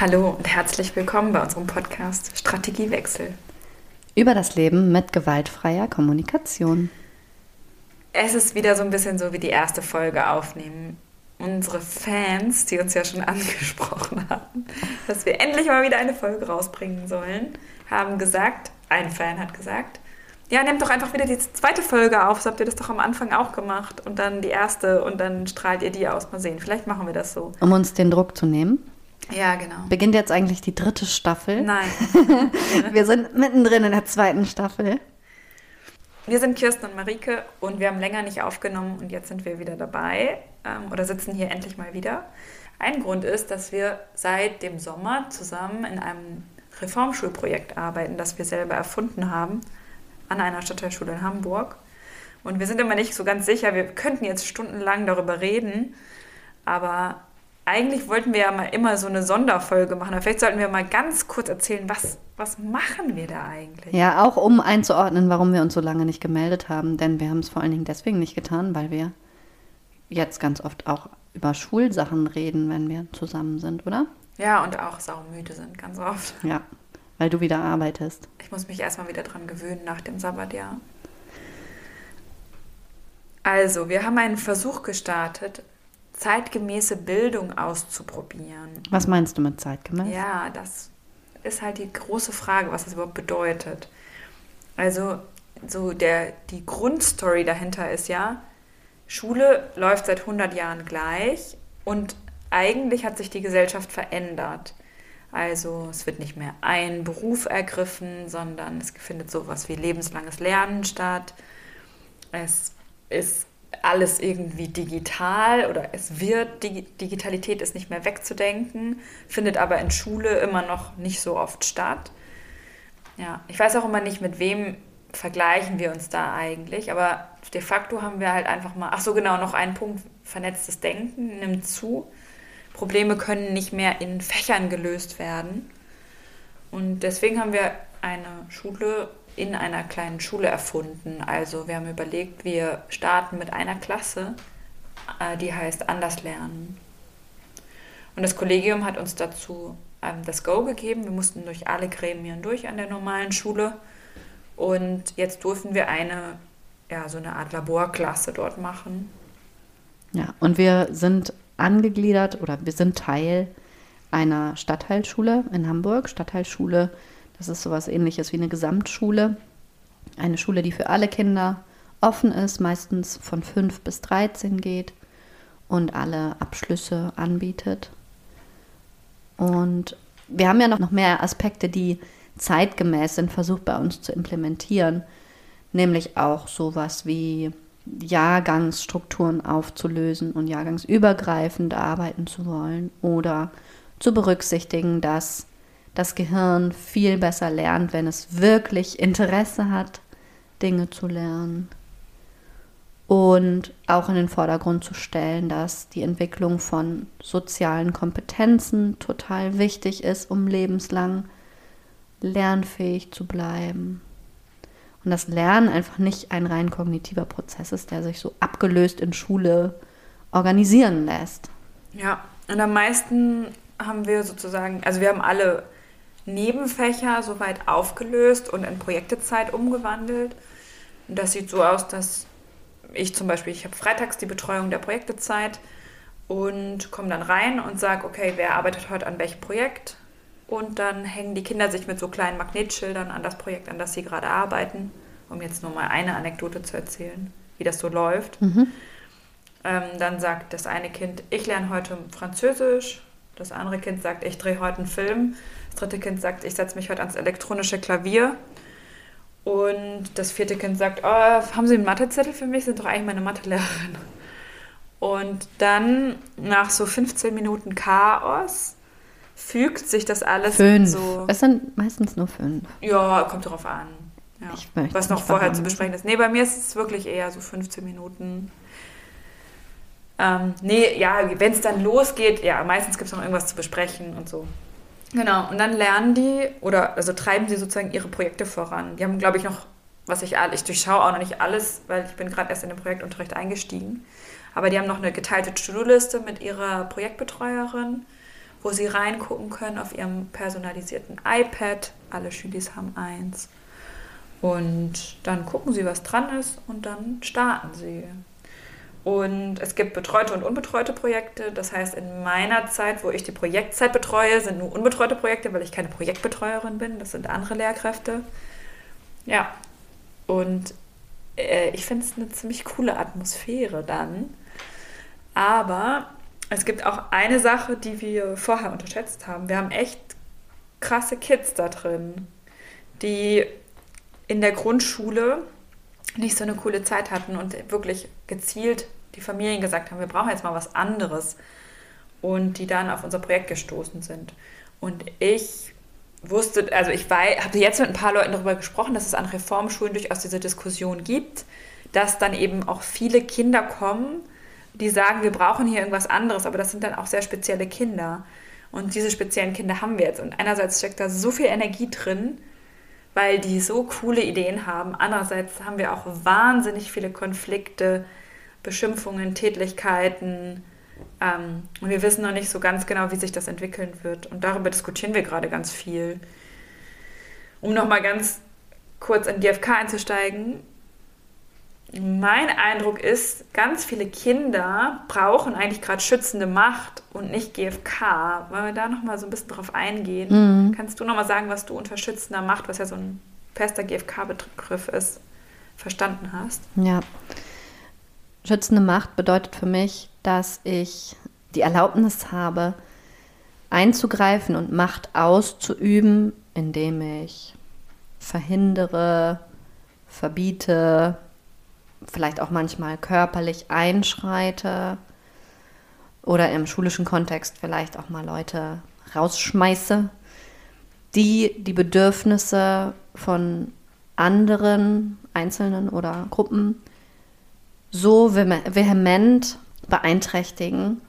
Hallo und herzlich willkommen bei unserem Podcast Strategiewechsel. Über das Leben mit gewaltfreier Kommunikation. Es ist wieder so ein bisschen so wie die erste Folge aufnehmen. Unsere Fans, die uns ja schon angesprochen hatten, dass wir endlich mal wieder eine Folge rausbringen sollen, haben gesagt, ein Fan hat gesagt, ja, nehmt doch einfach wieder die zweite Folge auf, so habt ihr das doch am Anfang auch gemacht und dann die erste und dann strahlt ihr die aus. Mal sehen, vielleicht machen wir das so. Um uns den Druck zu nehmen. Ja, genau. Beginnt jetzt eigentlich die dritte Staffel? Nein. wir sind mittendrin in der zweiten Staffel. Wir sind Kirsten und Marike und wir haben länger nicht aufgenommen und jetzt sind wir wieder dabei ähm, oder sitzen hier endlich mal wieder. Ein Grund ist, dass wir seit dem Sommer zusammen in einem Reformschulprojekt arbeiten, das wir selber erfunden haben an einer Stadtteilschule in Hamburg. Und wir sind immer nicht so ganz sicher, wir könnten jetzt stundenlang darüber reden, aber eigentlich wollten wir ja mal immer so eine Sonderfolge machen. Aber vielleicht sollten wir mal ganz kurz erzählen, was, was machen wir da eigentlich? Ja, auch um einzuordnen, warum wir uns so lange nicht gemeldet haben. Denn wir haben es vor allen Dingen deswegen nicht getan, weil wir jetzt ganz oft auch über Schulsachen reden, wenn wir zusammen sind, oder? Ja, und auch saumüde sind, ganz oft. Ja, weil du wieder arbeitest. Ich muss mich erstmal wieder dran gewöhnen nach dem Sabbatjahr. Also, wir haben einen Versuch gestartet, zeitgemäße Bildung auszuprobieren. Was meinst du mit zeitgemäß? Ja, das ist halt die große Frage, was das überhaupt bedeutet. Also, so der, die Grundstory dahinter ist ja, Schule läuft seit 100 Jahren gleich und eigentlich hat sich die Gesellschaft verändert. Also es wird nicht mehr ein Beruf ergriffen, sondern es findet sowas wie lebenslanges Lernen statt. Es ist alles irgendwie digital oder es wird, Digitalität ist nicht mehr wegzudenken, findet aber in Schule immer noch nicht so oft statt. Ja, ich weiß auch immer nicht, mit wem vergleichen wir uns da eigentlich, aber de facto haben wir halt einfach mal, ach so genau, noch einen Punkt, vernetztes Denken nimmt zu. Probleme können nicht mehr in Fächern gelöst werden. Und deswegen haben wir eine Schule in einer kleinen Schule erfunden. Also wir haben überlegt, wir starten mit einer Klasse, äh, die heißt Anders lernen. Und das Kollegium hat uns dazu ähm, das Go gegeben. Wir mussten durch alle Gremien durch an der normalen Schule. Und jetzt durften wir eine, ja, so eine Art Laborklasse dort machen. Ja, und wir sind angegliedert oder wir sind Teil einer Stadtteilschule in Hamburg. Stadtteilschule, das ist sowas ähnliches wie eine Gesamtschule. Eine Schule, die für alle Kinder offen ist, meistens von 5 bis 13 geht und alle Abschlüsse anbietet. Und wir haben ja noch mehr Aspekte, die zeitgemäß sind, versucht bei uns zu implementieren. Nämlich auch sowas wie Jahrgangsstrukturen aufzulösen und jahrgangsübergreifend arbeiten zu wollen oder zu berücksichtigen, dass das Gehirn viel besser lernt, wenn es wirklich Interesse hat, Dinge zu lernen. Und auch in den Vordergrund zu stellen, dass die Entwicklung von sozialen Kompetenzen total wichtig ist, um lebenslang lernfähig zu bleiben. Und das Lernen einfach nicht ein rein kognitiver Prozess ist, der sich so abgelöst in Schule organisieren lässt. Ja, und am meisten haben wir sozusagen, also wir haben alle Nebenfächer soweit aufgelöst und in Projektezeit umgewandelt. Und das sieht so aus, dass ich zum Beispiel, ich habe freitags die Betreuung der Projektezeit und komme dann rein und sage, okay, wer arbeitet heute an welchem Projekt? Und dann hängen die Kinder sich mit so kleinen Magnetschildern an das Projekt, an das sie gerade arbeiten, um jetzt nur mal eine Anekdote zu erzählen, wie das so läuft. Mhm. Ähm, dann sagt das eine Kind, ich lerne heute Französisch. Das andere Kind sagt, ich drehe heute einen Film. Das dritte Kind sagt, ich setze mich heute ans elektronische Klavier. Und das vierte Kind sagt, oh, haben Sie einen Mathezettel für mich? Sie sind doch eigentlich meine Mathelehrerin. Und dann nach so 15 Minuten Chaos fügt sich das alles fünf. so. Es sind meistens nur fünf. Ja, kommt darauf an. Ja. Was noch vorher zu besprechen ist. Nee, bei mir ist es wirklich eher so 15 Minuten. Ähm, nee, ja, wenn es dann losgeht, ja, meistens gibt es noch irgendwas zu besprechen und so. Genau, und dann lernen die oder also treiben sie sozusagen ihre Projekte voran. Die haben, glaube ich, noch, was ich, ich durchschaue auch noch nicht alles, weil ich bin gerade erst in den Projektunterricht eingestiegen. Aber die haben noch eine geteilte To-Do-Liste mit ihrer Projektbetreuerin wo sie reingucken können auf ihrem personalisierten iPad. Alle Schülis haben eins. Und dann gucken sie, was dran ist und dann starten sie. Und es gibt betreute und unbetreute Projekte. Das heißt, in meiner Zeit, wo ich die Projektzeit betreue, sind nur unbetreute Projekte, weil ich keine Projektbetreuerin bin. Das sind andere Lehrkräfte. Ja, und äh, ich finde es eine ziemlich coole Atmosphäre dann. Aber es gibt auch eine Sache, die wir vorher unterschätzt haben. Wir haben echt krasse Kids da drin, die in der Grundschule nicht so eine coole Zeit hatten und wirklich gezielt die Familien gesagt haben, wir brauchen jetzt mal was anderes und die dann auf unser Projekt gestoßen sind. Und ich wusste, also ich habe jetzt mit ein paar Leuten darüber gesprochen, dass es an Reformschulen durchaus diese Diskussion gibt, dass dann eben auch viele Kinder kommen, die sagen, wir brauchen hier irgendwas anderes, aber das sind dann auch sehr spezielle Kinder. Und diese speziellen Kinder haben wir jetzt. Und einerseits steckt da so viel Energie drin, weil die so coole Ideen haben. Andererseits haben wir auch wahnsinnig viele Konflikte, Beschimpfungen, Tätlichkeiten. Ähm, und wir wissen noch nicht so ganz genau, wie sich das entwickeln wird. Und darüber diskutieren wir gerade ganz viel. Um nochmal ganz kurz in GFK einzusteigen, mein Eindruck ist, ganz viele Kinder brauchen eigentlich gerade schützende Macht und nicht GFK. Wollen wir da nochmal so ein bisschen drauf eingehen? Mhm. Kannst du nochmal sagen, was du unter schützender Macht, was ja so ein fester GFK-Begriff ist, verstanden hast? Ja. Schützende Macht bedeutet für mich, dass ich die Erlaubnis habe, einzugreifen und Macht auszuüben, indem ich verhindere, verbiete, vielleicht auch manchmal körperlich einschreite oder im schulischen Kontext vielleicht auch mal Leute rausschmeiße, die die Bedürfnisse von anderen Einzelnen oder Gruppen so vehement beeinträchtigen,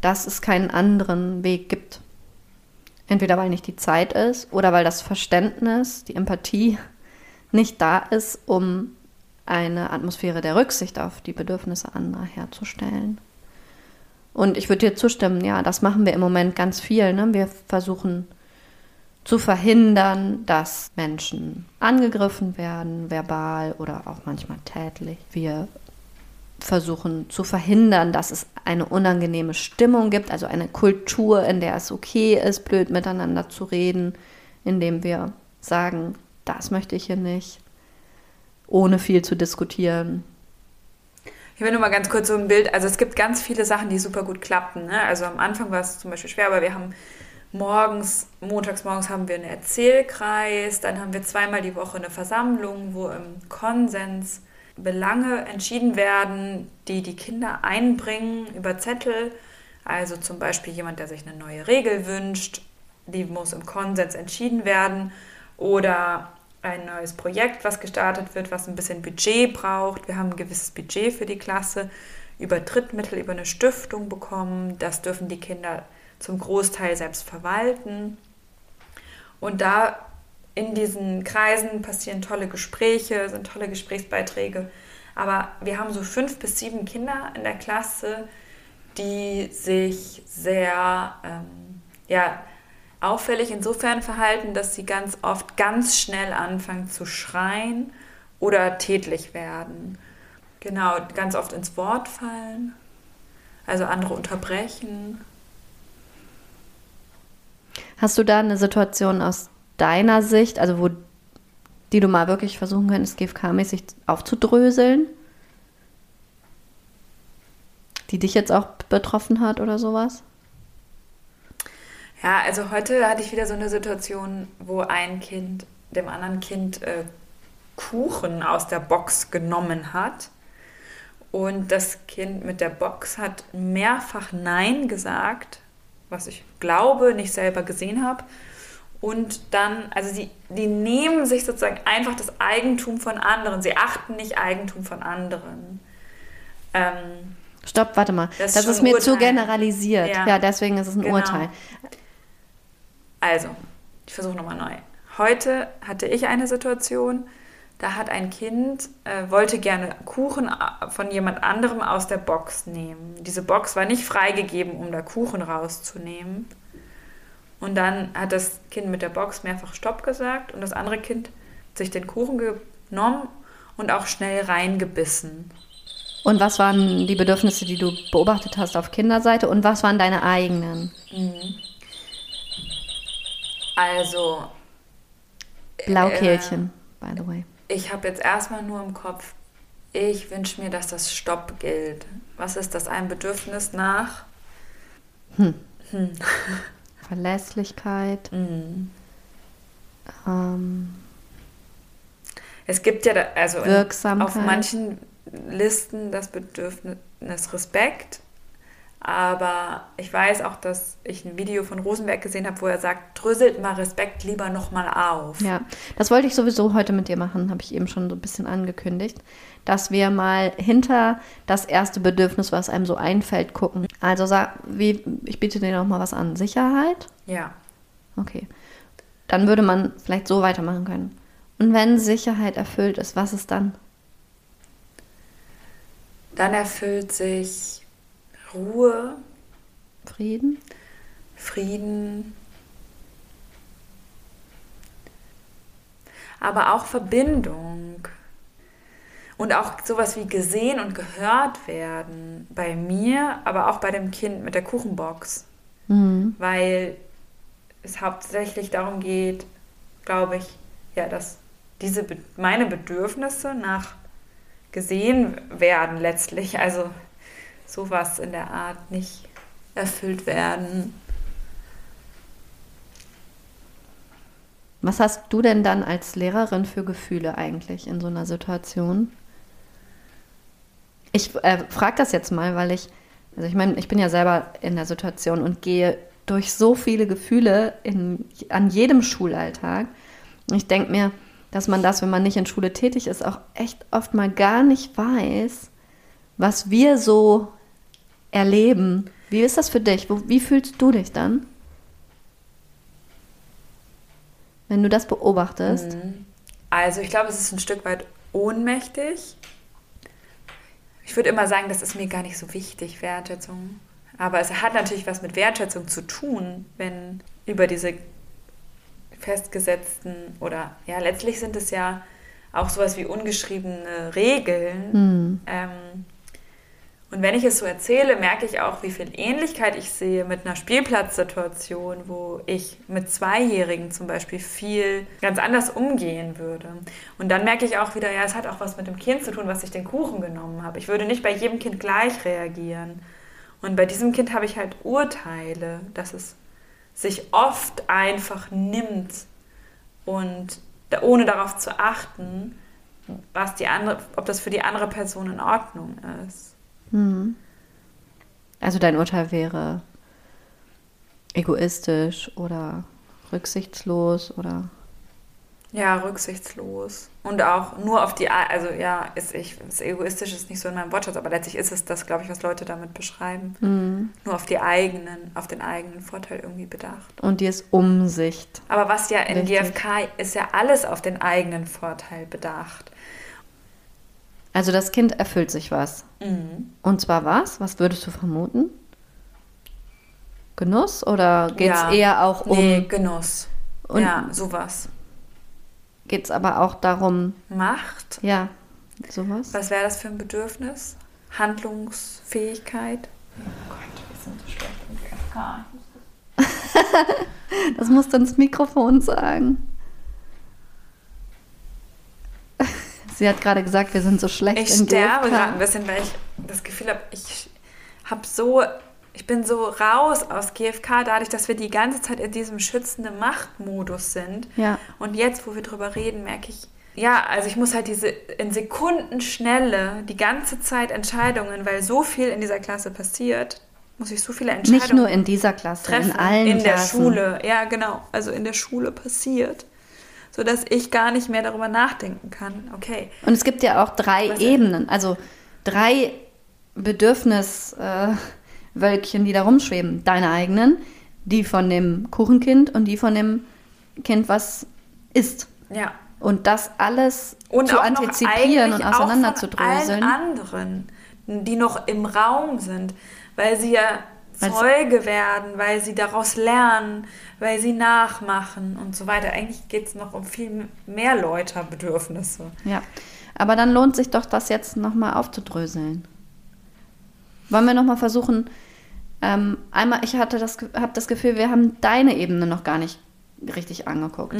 dass es keinen anderen Weg gibt. Entweder weil nicht die Zeit ist oder weil das Verständnis, die Empathie nicht da ist, um eine Atmosphäre der Rücksicht auf die Bedürfnisse anderer herzustellen. Und ich würde dir zustimmen, ja, das machen wir im Moment ganz viel. Ne? Wir versuchen zu verhindern, dass Menschen angegriffen werden, verbal oder auch manchmal tätlich. Wir versuchen zu verhindern, dass es eine unangenehme Stimmung gibt, also eine Kultur, in der es okay ist, blöd miteinander zu reden, indem wir sagen, das möchte ich hier nicht, ohne viel zu diskutieren. Ich will nur mal ganz kurz so ein Bild. Also es gibt ganz viele Sachen, die super gut klappen. Ne? Also am Anfang war es zum Beispiel schwer, aber wir haben morgens, montags morgens haben wir einen Erzählkreis, dann haben wir zweimal die Woche eine Versammlung, wo im Konsens Belange entschieden werden, die die Kinder einbringen über Zettel. Also zum Beispiel jemand, der sich eine neue Regel wünscht, die muss im Konsens entschieden werden. Oder ein neues Projekt, was gestartet wird, was ein bisschen Budget braucht. Wir haben ein gewisses Budget für die Klasse über Drittmittel, über eine Stiftung bekommen. Das dürfen die Kinder zum Großteil selbst verwalten. Und da in diesen Kreisen passieren tolle Gespräche, sind tolle Gesprächsbeiträge. Aber wir haben so fünf bis sieben Kinder in der Klasse, die sich sehr, ähm, ja, auffällig insofern verhalten, dass sie ganz oft ganz schnell anfangen zu schreien oder tätlich werden. Genau, ganz oft ins Wort fallen, also andere unterbrechen. Hast du da eine Situation aus deiner Sicht, also wo die du mal wirklich versuchen könntest, GFK-mäßig aufzudröseln? Die dich jetzt auch betroffen hat oder sowas? Ja, also heute hatte ich wieder so eine Situation, wo ein Kind dem anderen Kind äh, Kuchen aus der Box genommen hat. Und das Kind mit der Box hat mehrfach Nein gesagt, was ich glaube, nicht selber gesehen habe. Und dann, also sie, die nehmen sich sozusagen einfach das Eigentum von anderen. Sie achten nicht Eigentum von anderen. Ähm, Stopp, warte mal. Das, das ist, ist mir Urteil. zu generalisiert. Ja. ja. deswegen ist es ein genau. Urteil. Also, ich versuche nochmal neu. Heute hatte ich eine Situation, da hat ein Kind, äh, wollte gerne Kuchen äh, von jemand anderem aus der Box nehmen. Diese Box war nicht freigegeben, um da Kuchen rauszunehmen. Und dann hat das Kind mit der Box mehrfach Stopp gesagt und das andere Kind sich den Kuchen genommen und auch schnell reingebissen. Und was waren die Bedürfnisse, die du beobachtet hast auf Kinderseite und was waren deine eigenen? Also, Blaukehlchen, by the way. ich habe jetzt erstmal nur im Kopf, ich wünsche mir, dass das Stopp gilt. Was ist das? Ein Bedürfnis nach? Verlässlichkeit. Mhm. Ähm, Es gibt ja, da, also in, auf manchen Listen das Bedürfnis Respekt, aber ich weiß auch, dass ich ein Video von Rosenberg gesehen habe, wo er sagt, dröselt mal Respekt lieber nochmal auf. ja, das wollte ich sowieso heute mit dir machen, habe ich eben schon so ein bisschen angekündigt, dass wir mal hinter das erste Bedürfnis, was einem so einfällt, gucken. Also sag, wie, ich biete dir noch mal was an. Sicherheit? Ja. Okay. Dann würde man vielleicht so weitermachen können. Und wenn Sicherheit erfüllt ist, was ist dann? Dann erfüllt sich Ruhe, Frieden? Frieden, aber auch Verbindung. Und auch sowas wie gesehen und gehört werden. Bei mir, aber auch bei dem Kind mit der Kuchenbox. Mhm. Weil es hauptsächlich darum geht, glaube ich, ja, dass diese meine Bedürfnisse nach gesehen werden letztlich, also sowas in der Art nicht erfüllt werden. Was hast du denn dann als Lehrerin für Gefühle eigentlich in so einer Situation? Ich äh, frage das jetzt mal, weil ich, also ich meine, ich bin ja selber in der Situation und gehe durch so viele Gefühle in, an jedem Schulalltag. Und ich denke mir, dass man das, wenn man nicht in Schule tätig ist, auch echt oft mal gar nicht weiß, was wir so erleben. Wie ist das für dich? Wie fühlst du dich dann? Wenn du das beobachtest. Also ich glaube, es ist ein Stück weit ohnmächtig. Ich würde immer sagen, das ist mir gar nicht so wichtig, Wertschätzung. Aber es hat natürlich was mit Wertschätzung zu tun, wenn über diese festgesetzten oder ja, letztlich sind es ja auch sowas wie ungeschriebene Regeln. Ähm, und wenn ich es so erzähle, merke ich auch, wie viel Ähnlichkeit ich sehe mit einer Spielplatzsituation, wo ich mit Zweijährigen zum Beispiel viel ganz anders umgehen würde. Und dann merke ich auch wieder, ja, es hat auch was mit dem Kind zu tun, was ich den Kuchen genommen habe. Ich würde nicht bei jedem Kind gleich reagieren. Und bei diesem Kind habe ich halt Urteile, dass es sich oft einfach nimmt und ohne darauf zu achten, was die andere, ob das für die andere Person in Ordnung ist. Also dein Urteil wäre egoistisch oder rücksichtslos oder Ja, rücksichtslos. Und auch nur auf die, also ja, ist ich, ist egoistisch ist nicht so in meinem Wortschatz, aber letztlich ist es das, glaube ich, was Leute damit beschreiben. Nur auf die eigenen, auf den eigenen Vorteil irgendwie bedacht. und dir ist Umsicht. Aber was ja in Richtig. GfK ist ja alles auf den eigenen Vorteil bedacht. Also das Kind erfüllt sich was. Und zwar was? Was würdest du vermuten? Genuss oder geht es Ja. eher auch um, Nee, Genuss. Und- ja, sowas. geht es aber auch darum, Macht. ja, sowas? Was wäre das für ein Bedürfnis? Handlungsfähigkeit? Oh Gott, wir sind so schlecht in GfK. Das musst du ins Mikrofon sagen. Sie hat gerade gesagt, wir sind so schlecht Ich in sterbe gerade ein bisschen, weil ich das Gefühl habe, ich habe so, ich bin so raus aus GFK, dadurch, dass wir die ganze Zeit in diesem schützenden Machtmodus sind. Ja. Und jetzt, wo wir drüber reden, merke ich, ja, also ich muss halt diese in Sekundenschnelle die ganze Zeit Entscheidungen, weil so viel in dieser Klasse passiert, muss ich so viele Entscheidungen Nicht nur in dieser Klasse, treffen in allen in der Klassen. Schule. Ja, genau. Also in der Schule passiert. Sodass ich gar nicht mehr darüber nachdenken kann. Okay. Und es gibt ja auch drei Was- Ebenen, also drei Bedürfniswölkchen, äh, die da rumschweben. Deine eigenen, die von dem Kuchenkind und die von dem Kind, was isst. Ja. Und das alles Und zu antizipieren und eigentlich auch auseinander zu von allen anderen, die noch im Raum sind. Weil sie ja Zeuge werden, weil sie daraus lernen, weil sie nachmachen und so weiter. Eigentlich geht es noch um viel mehr Leute-Bedürfnisse. Ja, aber dann lohnt sich doch, das jetzt nochmal aufzudröseln. Wollen wir nochmal versuchen, ähm, einmal, ich hatte das, habe das Gefühl, wir haben deine Ebene noch gar nicht richtig angeguckt.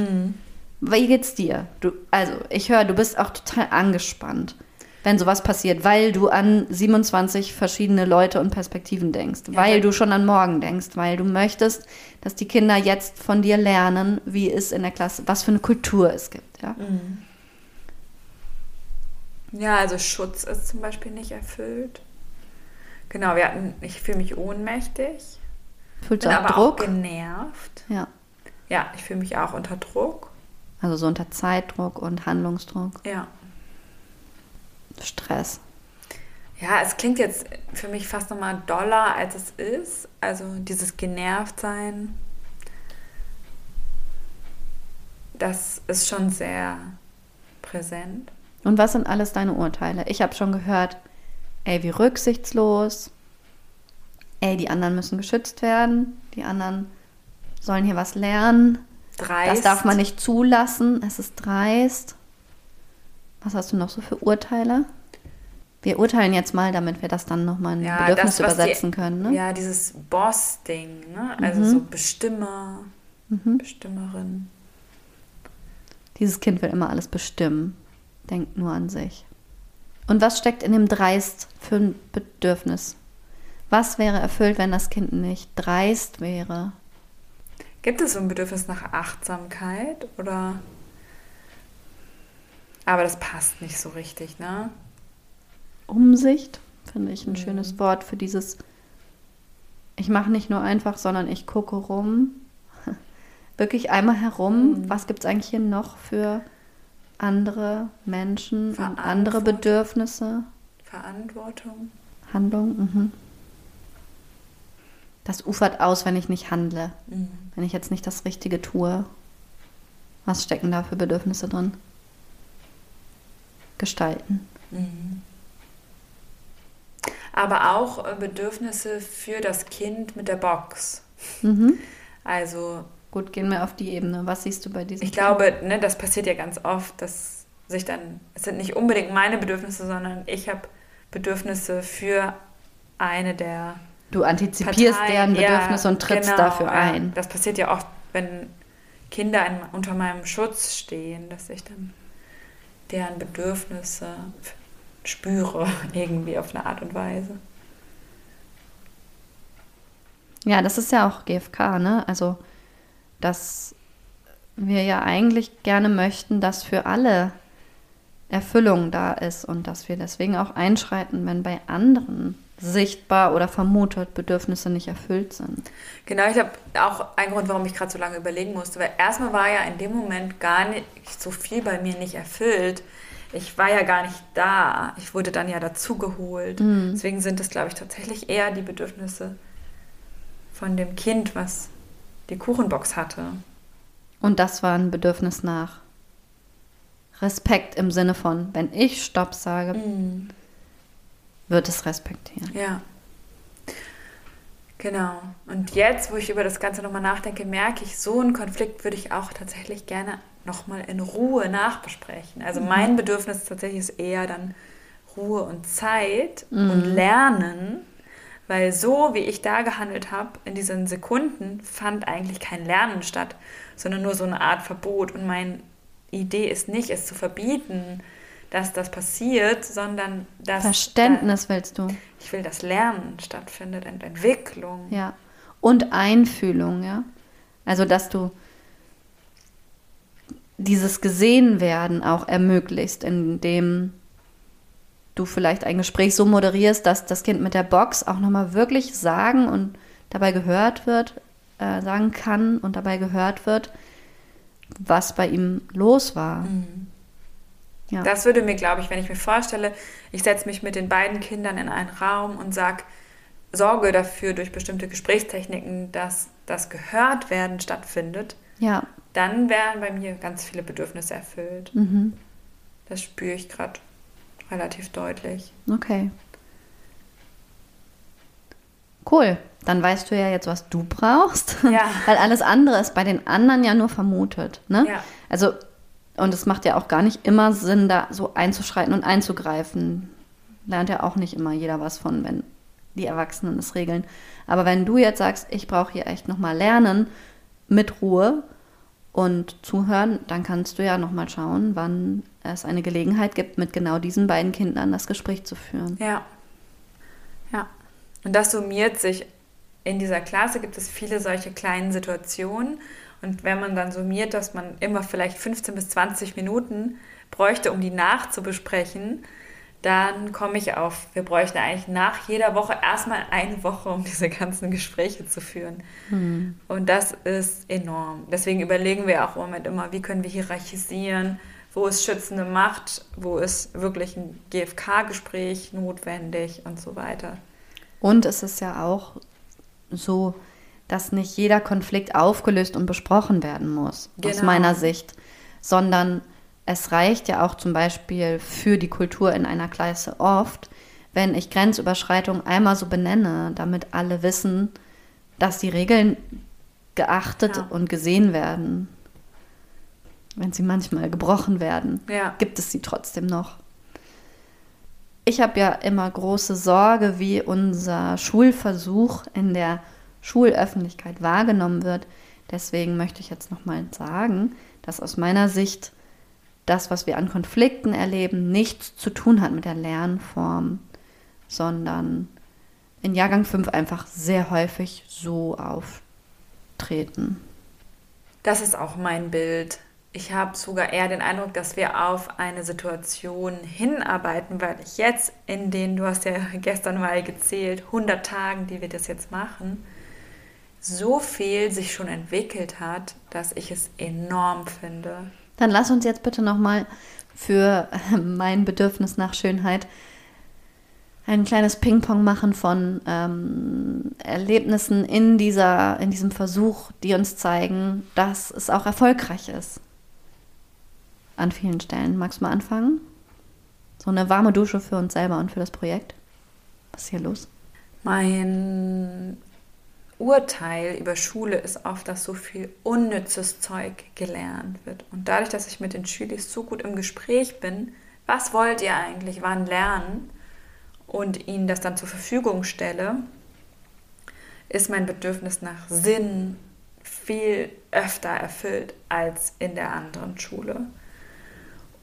Wie geht's dir? Du, also, ich höre, du bist auch total angespannt, wenn sowas passiert, weil du an 27 verschiedene Leute und Perspektiven denkst, weil ja. du schon an morgen denkst, weil du möchtest, dass die Kinder jetzt von dir lernen, wie es in der Klasse, was für eine Kultur es gibt, ja. Ja, also Schutz ist zum Beispiel nicht erfüllt. Genau, wir hatten, ich fühle mich ohnmächtig, Fühlst du bin auch aber Druck? auch genervt. Ja. Ja, ich fühle mich auch unter Druck. Also so unter Zeitdruck und Handlungsdruck, Ja. Stress. Ja, es klingt jetzt für mich fast nochmal doller, als es ist. Also dieses Genervtsein, das ist schon sehr präsent. Und was sind alles deine Urteile? Ich habe schon gehört, ey, wie rücksichtslos. Ey, die anderen müssen geschützt werden. Die anderen sollen hier was lernen. Dreist. Das darf man nicht zulassen. Es ist dreist. Was hast du noch so für Urteile? Wir urteilen jetzt mal, damit wir das dann nochmal in Ja, Bedürfnisse das, übersetzen die, können. Ne? Ja, dieses Boss-Ding, ne? Also Mhm. so Bestimmer, Bestimmerin. Dieses Kind will immer alles bestimmen, denkt nur an sich. Und was steckt in dem Dreist für ein Bedürfnis? Was wäre erfüllt, wenn das Kind nicht dreist wäre? Gibt es so ein Bedürfnis nach Achtsamkeit oder? Aber das passt nicht so richtig, ne? Umsicht finde ich ein schönes Wort für dieses. Ich mache nicht nur einfach, sondern ich gucke rum. Wirklich einmal herum. Was gibt es eigentlich hier noch für andere Menschen und andere. Bedürfnisse? Verantwortung. Handlung. Mhm. Das ufert aus, wenn ich nicht handle. Mhm. Wenn ich jetzt nicht das Richtige tue. Was stecken da für Bedürfnisse drin? Gestalten. Aber auch äh, Bedürfnisse für das Kind mit der Box. Mhm. Also Gut, gehen wir auf die Ebene. Was siehst du bei diesem ich glaube, ne, das passiert ja ganz oft, dass sich dann, es sind nicht unbedingt meine Bedürfnisse, sondern ich habe Bedürfnisse für eine der Du antizipierst Parteien. deren Bedürfnisse Ja, und trittst genau, dafür ja. ein. Das passiert ja oft, wenn Kinder in, unter meinem Schutz stehen, dass ich dann deren Bedürfnisse spüre, irgendwie auf eine Art und Weise. Ja, das ist ja auch GFK, ne? Also, dass wir ja eigentlich gerne möchten, dass für alle Erfüllung da ist und dass wir deswegen auch einschreiten, wenn bei anderen sichtbar oder vermutet Bedürfnisse nicht erfüllt sind. Genau, ich habe auch einen Grund, warum ich gerade so lange überlegen musste, weil erstmal war ja in dem Moment gar nicht so viel bei mir nicht erfüllt. Ich war ja gar nicht da. Ich wurde dann ja dazugeholt. Deswegen sind es, glaube ich, tatsächlich eher die Bedürfnisse von dem Kind, was die Kuchenbox hatte. Und das war ein Bedürfnis nach Respekt im Sinne von, wenn ich Stopp sage, wird es respektieren. Ja. Genau. Und jetzt, wo ich über das Ganze nochmal nachdenke, merke ich, so einen Konflikt würde ich auch tatsächlich gerne nochmal in Ruhe nachbesprechen. Also mein Bedürfnis tatsächlich ist eher dann Ruhe und Zeit und Lernen, weil so, wie ich da gehandelt habe, in diesen Sekunden fand eigentlich kein Lernen statt, sondern nur so eine Art Verbot. Und meine Idee ist nicht, es zu verbieten, dass das passiert, sondern dass Verständnis willst du. ich will, dass Lernen stattfindet und Entwicklung. Ja. Und Einfühlung, ja. Also, dass du dieses Gesehenwerden auch ermöglicht, indem du vielleicht ein Gespräch so moderierst, dass das Kind mit der Box auch nochmal wirklich sagen und dabei gehört wird, äh, sagen kann und dabei gehört wird, was bei ihm los war. Ja. Das würde mir, glaube ich, wenn ich mir vorstelle, ich setze mich mit den beiden Kindern in einen Raum und sag, sorge dafür durch bestimmte Gesprächstechniken, dass das Gehörtwerden stattfindet, ja. dann wären bei mir ganz viele Bedürfnisse erfüllt. Mhm. Das spüre ich gerade relativ deutlich. Okay. Cool. dann weißt du ja jetzt, was du brauchst. Ja. Weil alles andere ist bei den anderen ja nur vermutet. Ne? Ja. Also, und es macht ja auch gar nicht immer Sinn, da so einzuschreiten und einzugreifen. Lernt ja auch nicht immer jeder was von, wenn die Erwachsenen es regeln. Aber wenn du jetzt sagst, ich brauche hier echt nochmal lernen mit Ruhe und zuhören, dann kannst du ja nochmal schauen, wann es eine Gelegenheit gibt, mit genau diesen beiden Kindern das Gespräch zu führen. Ja. Ja. Und das summiert sich. In dieser Klasse gibt es viele solche kleinen Situationen. Und wenn man dann summiert, dass man immer vielleicht 15 bis 20 Minuten bräuchte, um die nachzubesprechen, dann komme ich auf, wir bräuchten eigentlich nach jeder Woche erstmal eine Woche, um diese ganzen Gespräche zu führen. Hm. Und das ist enorm. Deswegen überlegen wir auch im Moment immer, wie können wir hierarchisieren, wo ist schützende Macht, wo ist wirklich ein GFK-Gespräch notwendig und so weiter. Und es ist ja auch so, dass nicht jeder Konflikt aufgelöst und besprochen werden muss, aus Genau. meiner Sicht, sondern es reicht ja auch zum Beispiel für die Kultur in einer Klasse oft, wenn ich Grenzüberschreitung einmal so benenne, damit alle wissen, dass die Regeln geachtet Ja. und gesehen werden. Wenn sie manchmal gebrochen werden, Ja. gibt es sie trotzdem noch. Ich habe ja immer große Sorge, wie unser Schulversuch in der Schulöffentlichkeit wahrgenommen wird. Deswegen möchte ich jetzt nochmal sagen, dass aus meiner Sicht das, was wir an Konflikten erleben, nichts zu tun hat mit der Lernform, sondern in Jahrgang 5 einfach sehr häufig so auftreten. Das ist auch mein Bild. Ich habe sogar eher den Eindruck, dass wir auf eine Situation hinarbeiten, weil ich jetzt in den, du hast ja gestern mal gezählt, 100 Tagen, die wir das jetzt machen, so viel sich schon entwickelt hat, dass ich es enorm finde. Dann lass uns jetzt bitte nochmal für mein Bedürfnis nach Schönheit ein kleines Ping-Pong machen von ähm, Erlebnissen in, dieser, in diesem Versuch, die uns zeigen, dass es auch erfolgreich ist. An vielen Stellen. Magst du mal anfangen? So eine warme Dusche für uns selber und für das Projekt. Was ist hier los? Mein Urteil über Schule ist oft, dass so viel unnützes Zeug gelernt wird. Und dadurch, dass ich mit den Schülis so gut im Gespräch bin, was wollt ihr eigentlich wann lernen und ihnen das dann zur Verfügung stelle, ist mein Bedürfnis nach Sinn viel öfter erfüllt als in der anderen Schule.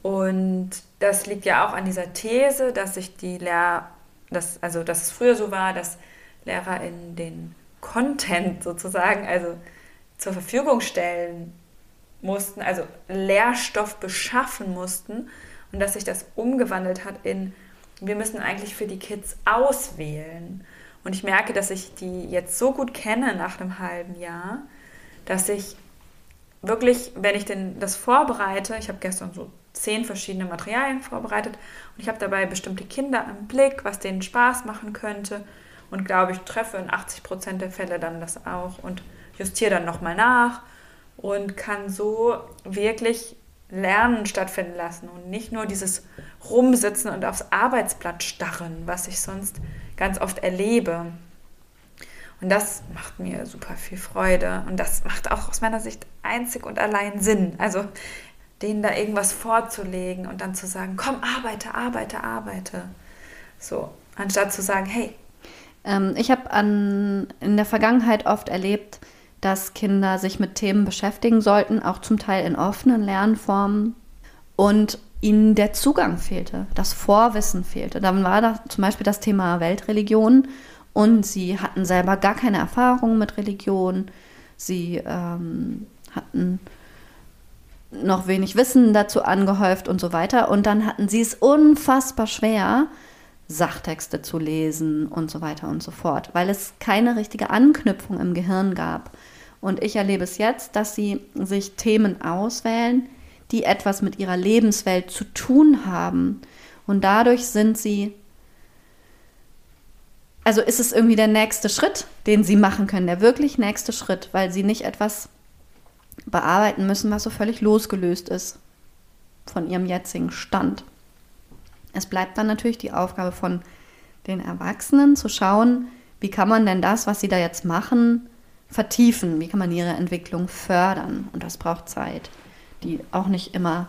Und das liegt ja auch an dieser These, dass sich die Lehr dass, also dass es früher so war, dass Lehrer in den Content sozusagen, also zur Verfügung stellen mussten, also Lehrstoff beschaffen mussten und dass sich das umgewandelt hat in, wir müssen eigentlich für die Kids auswählen. Und ich merke, dass ich die jetzt so gut kenne nach einem halben Jahr, dass ich wirklich, wenn ich denn das vorbereite, ich habe gestern so zehn verschiedene Materialien vorbereitet und ich habe dabei bestimmte Kinder im Blick, was denen Spaß machen könnte und glaube ich treffe in 80 Prozent der Fälle dann das auch und justiere dann nochmal nach und kann so wirklich Lernen stattfinden lassen und nicht nur dieses Rumsitzen und aufs Arbeitsblatt starren, was ich sonst ganz oft erlebe. Und das macht mir super viel Freude und das macht auch aus meiner Sicht einzig und allein Sinn. Also denen da irgendwas vorzulegen und dann zu sagen, komm, arbeite, arbeite, arbeite. So, anstatt zu sagen, hey. Ähm, ich habe in der Vergangenheit oft erlebt, dass Kinder sich mit Themen beschäftigen sollten, auch zum Teil in offenen Lernformen und ihnen der Zugang fehlte, das Vorwissen fehlte. Dann war da zum Beispiel das Thema Weltreligion und sie hatten selber gar keine Erfahrung mit Religion. Sie ähm, hatten noch wenig Wissen dazu angehäuft und so weiter. Und dann hatten sie es unfassbar schwer, Sachtexte zu lesen und so weiter und so fort, weil es keine richtige Anknüpfung im Gehirn gab. Und ich erlebe es jetzt, dass sie sich Themen auswählen, die etwas mit ihrer Lebenswelt zu tun haben. Und dadurch sind sie, also ist es irgendwie der nächste Schritt, den sie machen können, der wirklich nächste Schritt, weil sie nicht etwas bearbeiten müssen, was so völlig losgelöst ist von ihrem jetzigen Stand. Es bleibt dann natürlich die Aufgabe von den Erwachsenen zu schauen, wie kann man denn das, was sie da jetzt machen, vertiefen? Wie kann man ihre Entwicklung fördern? Und das braucht Zeit, die auch nicht immer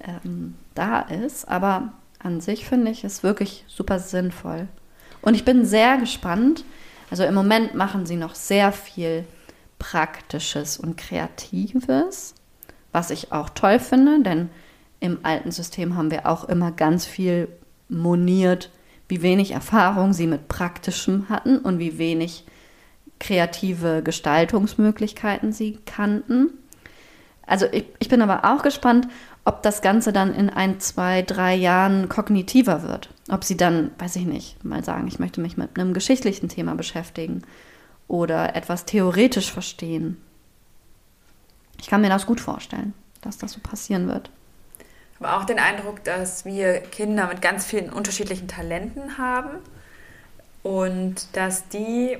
ähm, da ist. Aber an sich finde ich es wirklich super sinnvoll. Und ich bin sehr gespannt. Also im Moment machen sie noch sehr viel Praktisches und Kreatives, was ich auch toll finde, denn im alten System haben wir auch immer ganz viel moniert, wie wenig Erfahrung sie mit Praktischem hatten und wie wenig kreative Gestaltungsmöglichkeiten sie kannten. Also ich, ich bin aber auch gespannt, ob das Ganze dann in ein, zwei, drei Jahren kognitiver wird. Ob sie dann, weiß ich nicht, mal sagen, ich möchte mich mit einem geschichtlichen Thema beschäftigen oder etwas theoretisch verstehen. Ich kann mir das gut vorstellen, dass das so passieren wird. Habe auch den Eindruck, dass wir Kinder mit ganz vielen unterschiedlichen Talenten haben und dass die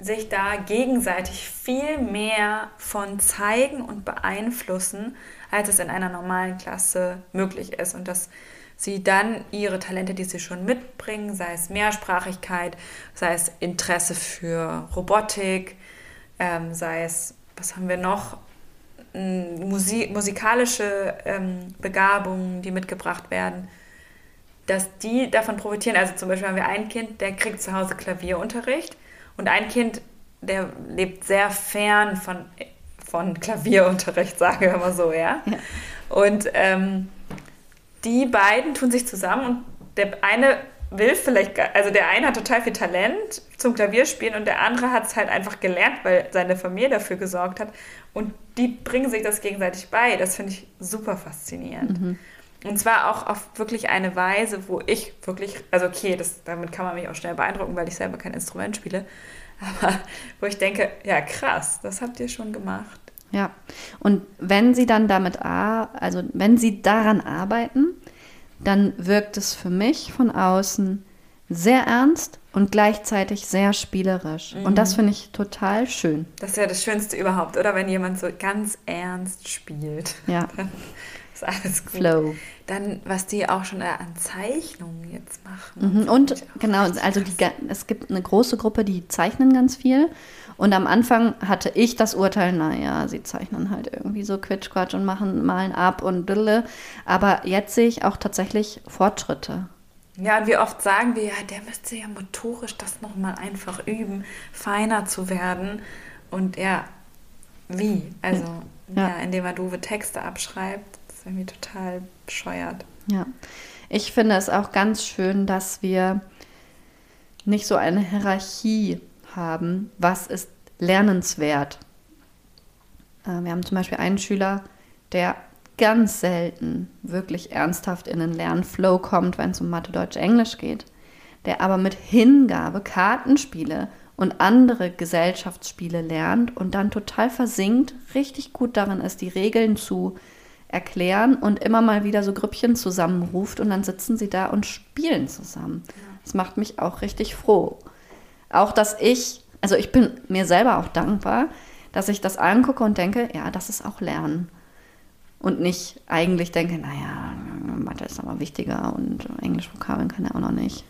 sich da gegenseitig viel mehr von zeigen und beeinflussen, als es in einer normalen Klasse möglich ist. Und dass sie dann ihre Talente, die sie schon mitbringen, sei es Mehrsprachigkeit, sei es Interesse für Robotik, ähm, sei es, was haben wir noch, Musik, musikalische ähm, Begabungen, die mitgebracht werden, dass die davon profitieren. Also zum Beispiel haben wir ein Kind, der kriegt zu Hause Klavierunterricht und ein Kind, der lebt sehr fern von, von Klavierunterricht, sagen wir mal so, ja. ja. Und ähm, die beiden tun sich zusammen und der eine will vielleicht, also der eine hat total viel Talent zum Klavierspielen und der andere hat es halt einfach gelernt, weil seine Familie dafür gesorgt hat. Und die bringen sich das gegenseitig bei. Das finde ich super faszinierend. Mhm. Und zwar auch auf wirklich eine Weise, wo ich wirklich, also okay, das, damit kann man mich auch schnell beeindrucken, weil ich selber kein Instrument spiele. Aber wo ich denke, ja krass, das habt ihr schon gemacht. Ja, und wenn sie dann damit, also wenn sie daran arbeiten, dann wirkt es für mich von außen sehr ernst und gleichzeitig sehr spielerisch. Mhm. Und das finde ich total schön. Das ist ja das Schönste überhaupt, oder? Wenn jemand so ganz ernst spielt. Ja. ist alles gut. Flow. Dann, was die auch schon an Zeichnungen jetzt machen. Mhm. Und genau, also die, es gibt eine große Gruppe, die zeichnen ganz viel. Und am Anfang hatte ich das Urteil, naja, sie zeichnen halt irgendwie so Quitschquatsch und machen, malen ab und dille. Aber jetzt sehe ich auch tatsächlich Fortschritte. Ja, und wie oft sagen wir, ja, der müsste ja motorisch das nochmal einfach üben, feiner zu werden. Und ja, wie? Also, ja, ja indem er doofe Texte abschreibt, das ist irgendwie total bescheuert. Ja, ich finde es auch ganz schön, dass wir nicht so eine Hierarchie haben, was ist lernenswert. Äh, wir haben zum Beispiel einen Schüler, der ganz selten wirklich ernsthaft in den Lernflow kommt, wenn es um Mathe, Deutsch, Englisch geht, der aber mit Hingabe Kartenspiele und andere Gesellschaftsspiele lernt und dann total versinkt, richtig gut darin ist, die Regeln zu erklären und immer mal wieder so Grüppchen zusammenruft und dann sitzen sie da und spielen zusammen. Das macht mich auch richtig froh. Auch, dass ich, also ich bin mir selber auch dankbar, dass ich das angucke und denke, ja, das ist auch Lernen. Und nicht eigentlich denke, naja, Mathe ist aber wichtiger und Englisch-Vokabeln kann er auch noch nicht.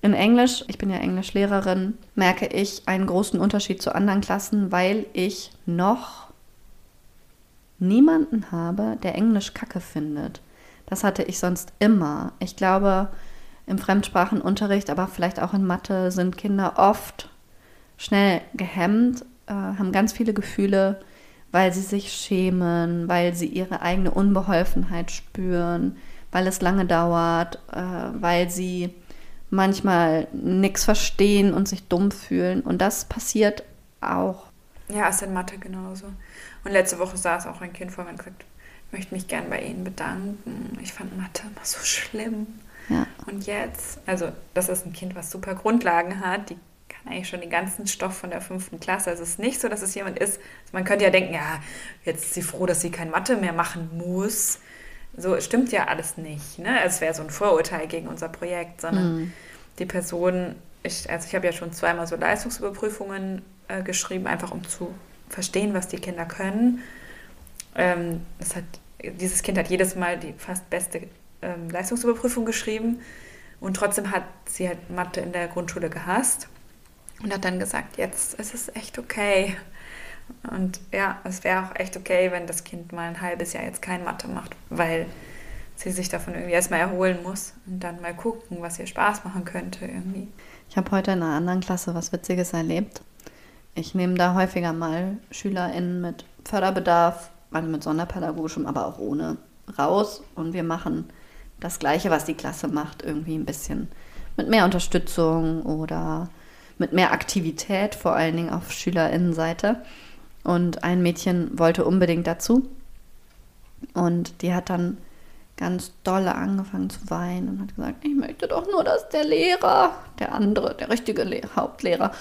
In Englisch, ich bin ja Englischlehrerin, merke ich einen großen Unterschied zu anderen Klassen, weil ich noch niemanden habe, der Englisch kacke findet. Das hatte ich sonst immer. Ich glaube, im Fremdsprachenunterricht, aber vielleicht auch in Mathe sind Kinder oft schnell gehemmt, äh, haben ganz viele Gefühle, weil sie sich schämen, weil sie ihre eigene Unbeholfenheit spüren, weil es lange dauert, äh, weil sie manchmal nichts verstehen und sich dumm fühlen. Und das passiert auch. Ja, ist in Mathe genauso. Und letzte Woche saß auch ein Kind vor mir und gesagt, ich möchte mich gern bei Ihnen bedanken. Ich fand Mathe immer so schlimm. Ja. Und jetzt, also das ist ein Kind, was super Grundlagen hat, die kann eigentlich schon den ganzen Stoff von der fünften Klasse. Also es ist nicht so, dass es jemand ist, man könnte ja denken, ja, jetzt ist sie froh, dass sie kein Mathe mehr machen muss. So stimmt ja alles nicht. Ne? Es wäre so ein Vorurteil gegen unser Projekt, sondern mhm. die Person, ich, also ich habe ja schon zweimal so Leistungsüberprüfungen äh, geschrieben, einfach um zu verstehen, was die Kinder können. Ähm, das hat, dieses Kind hat jedes Mal die fast beste ähm, Leistungsüberprüfung geschrieben. Und trotzdem hat sie halt Mathe in der Grundschule gehasst und hat dann gesagt, jetzt ist es echt okay. Und ja, es wäre auch echt okay, wenn das Kind mal ein halbes Jahr jetzt kein Mathe macht, weil sie sich davon irgendwie erstmal erholen muss und dann mal gucken, was ihr Spaß machen könnte irgendwie. Ich habe heute in einer anderen Klasse was Witziges erlebt. Ich nehme da häufiger mal SchülerInnen mit Förderbedarf, also mit sonderpädagogischem, aber auch ohne, raus und wir machen das Gleiche, was die Klasse macht, irgendwie ein bisschen mit mehr Unterstützung oder mit mehr Aktivität, vor allen Dingen auf SchülerInnenseite. Und ein Mädchen wollte unbedingt dazu. Und die hat dann ganz dolle angefangen zu weinen und hat gesagt, ich möchte doch nur, dass der Lehrer, der andere, der richtige Lehrer, Hauptlehrer,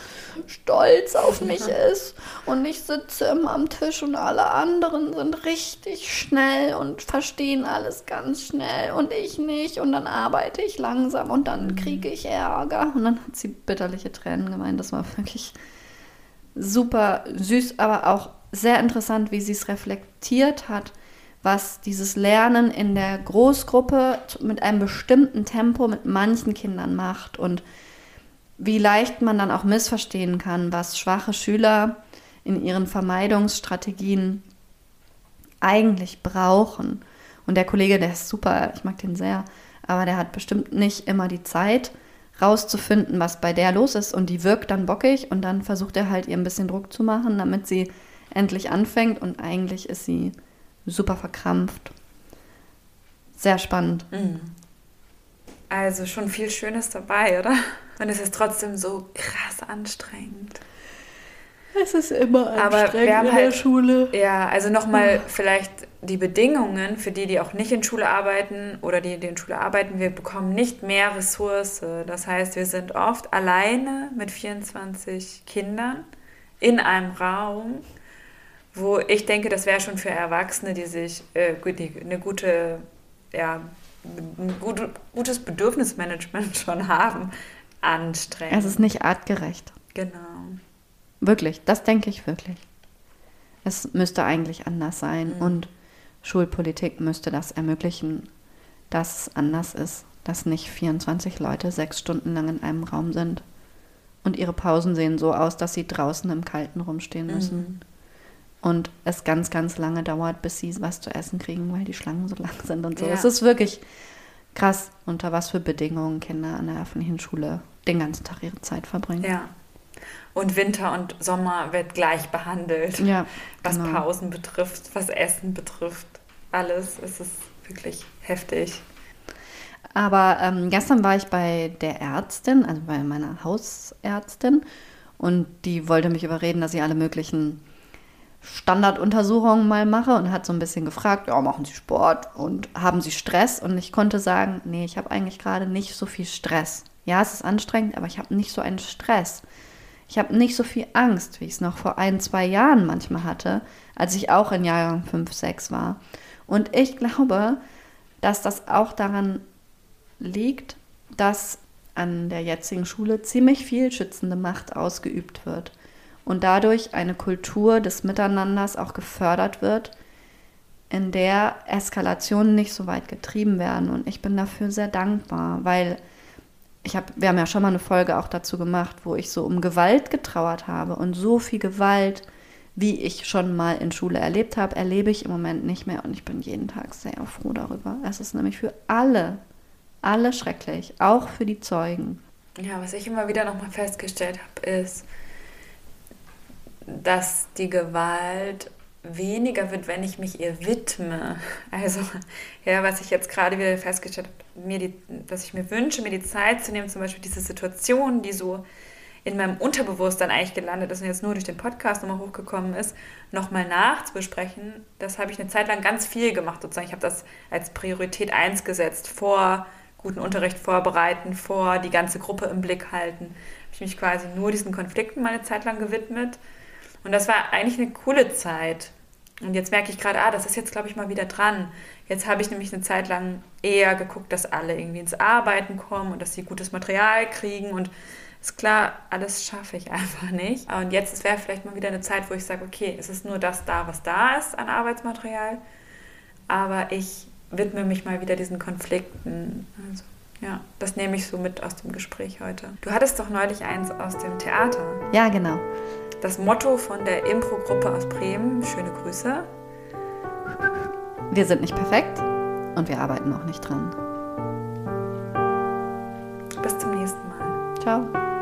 stolz auf mich ist. Und ich sitze immer am Tisch und alle anderen sind richtig schnell und verstehen alles ganz schnell und ich nicht. Und dann arbeite ich langsam und dann kriege ich Ärger. Und dann hat sie bitterliche Tränen gemeint. Das war wirklich super süß, aber auch sehr interessant, wie sie es reflektiert hat was dieses Lernen in der Großgruppe mit einem bestimmten Tempo mit manchen Kindern macht und wie leicht man dann auch missverstehen kann, was schwache Schüler in ihren Vermeidungsstrategien eigentlich brauchen. Und der Kollege, der ist super, ich mag den sehr, aber der hat bestimmt nicht immer die Zeit, rauszufinden, was bei der los ist. Und die wirkt dann bockig und dann versucht er halt ihr ein bisschen Druck zu machen, damit sie endlich anfängt. Und eigentlich ist sie super verkrampft. Sehr spannend. Mhm. Also schon viel Schönes dabei, oder? Und es ist trotzdem so krass anstrengend. Es ist immer anstrengend Aber in halt, der Schule. Ja, also nochmal oh. vielleicht die Bedingungen für die, die auch nicht in Schule arbeiten oder die, die in Schule arbeiten. Wir bekommen nicht mehr Ressource. Das heißt, wir sind oft alleine mit 24 Kindern in einem Raum wo ich denke, das wäre schon für Erwachsene, die sich äh, eine gute, ja, ein gut, gutes Bedürfnismanagement schon haben, anstrengend. Es ist nicht artgerecht. Genau. Wirklich, das denke ich wirklich. Es müsste eigentlich anders sein mhm. und Schulpolitik müsste das ermöglichen, dass es anders ist, dass nicht 24 Leute sechs Stunden lang in einem Raum sind und ihre Pausen sehen so aus, dass sie draußen im Kalten rumstehen müssen. Mhm und es ganz, ganz lange dauert, bis sie was zu essen kriegen, weil die Schlangen so lang sind und so. Es ist wirklich krass, unter was für Bedingungen Kinder an der öffentlichen Schule den ganzen Tag ihre Zeit verbringen. Ja. Und Winter und Sommer wird gleich behandelt. Ja, was genau. Pausen betrifft, was Essen betrifft. Alles. Es ist wirklich heftig. Aber ähm, gestern war ich bei der Ärztin, also bei meiner Hausärztin, und die wollte mich überreden, dass sie alle möglichen Standarduntersuchungen mal mache und hat so ein bisschen gefragt, ja, machen Sie Sport und haben Sie Stress? Und ich konnte sagen, nee, ich habe eigentlich gerade nicht so viel Stress. Ja, es ist anstrengend, aber ich habe nicht so einen Stress. Ich habe nicht so viel Angst, wie ich es noch vor ein, zwei Jahren manchmal hatte, als ich auch in Jahrgang 5, 6 war. Und ich glaube, dass das auch daran liegt, dass an der jetzigen Schule ziemlich viel schützende Macht ausgeübt wird und dadurch eine Kultur des Miteinanders auch gefördert wird, in der Eskalationen nicht so weit getrieben werden. Und ich bin dafür sehr dankbar, weil ich habe, wir haben ja schon mal eine Folge auch dazu gemacht, wo ich so um Gewalt getrauert habe und so viel Gewalt, wie ich schon mal in Schule erlebt habe, erlebe ich im Moment nicht mehr und ich bin jeden Tag sehr froh darüber. Es ist nämlich für alle, alle schrecklich, auch für die Zeugen. Ja, was ich immer wieder nochmal festgestellt habe, ist, dass die Gewalt weniger wird, wenn ich mich ihr widme. Also, ja, was ich jetzt gerade wieder festgestellt habe, mir die, dass ich mir wünsche, mir die Zeit zu nehmen, zum Beispiel diese Situation, die so in meinem Unterbewusstsein eigentlich gelandet ist und jetzt nur durch den Podcast nochmal hochgekommen ist, nochmal nachzubesprechen. Das habe ich eine Zeit lang ganz viel gemacht, sozusagen. Ich habe das als Priorität 1 gesetzt, vor guten Unterricht vorbereiten, vor die ganze Gruppe im Blick halten. Habe ich mich quasi nur diesen Konflikten mal eine Zeit lang gewidmet und das war eigentlich eine coole Zeit. Und jetzt merke ich gerade, ah, das ist jetzt, glaube ich, mal wieder dran. Jetzt habe ich nämlich eine Zeit lang eher geguckt, dass alle irgendwie ins Arbeiten kommen und dass sie gutes Material kriegen. Und ist klar, alles schaffe ich einfach nicht. Und jetzt wäre vielleicht mal wieder eine Zeit, wo ich sage, okay, es ist nur das da, was da ist an Arbeitsmaterial. Aber ich widme mich mal wieder diesen Konflikten. Also Ja, das nehme ich so mit aus dem Gespräch heute. Du hattest doch neulich eins aus dem Theater. Ja, genau. Das Motto von der Impro-Gruppe aus Bremen, schöne Grüße. Wir sind nicht perfekt und wir arbeiten auch nicht dran. Bis zum nächsten Mal. Ciao.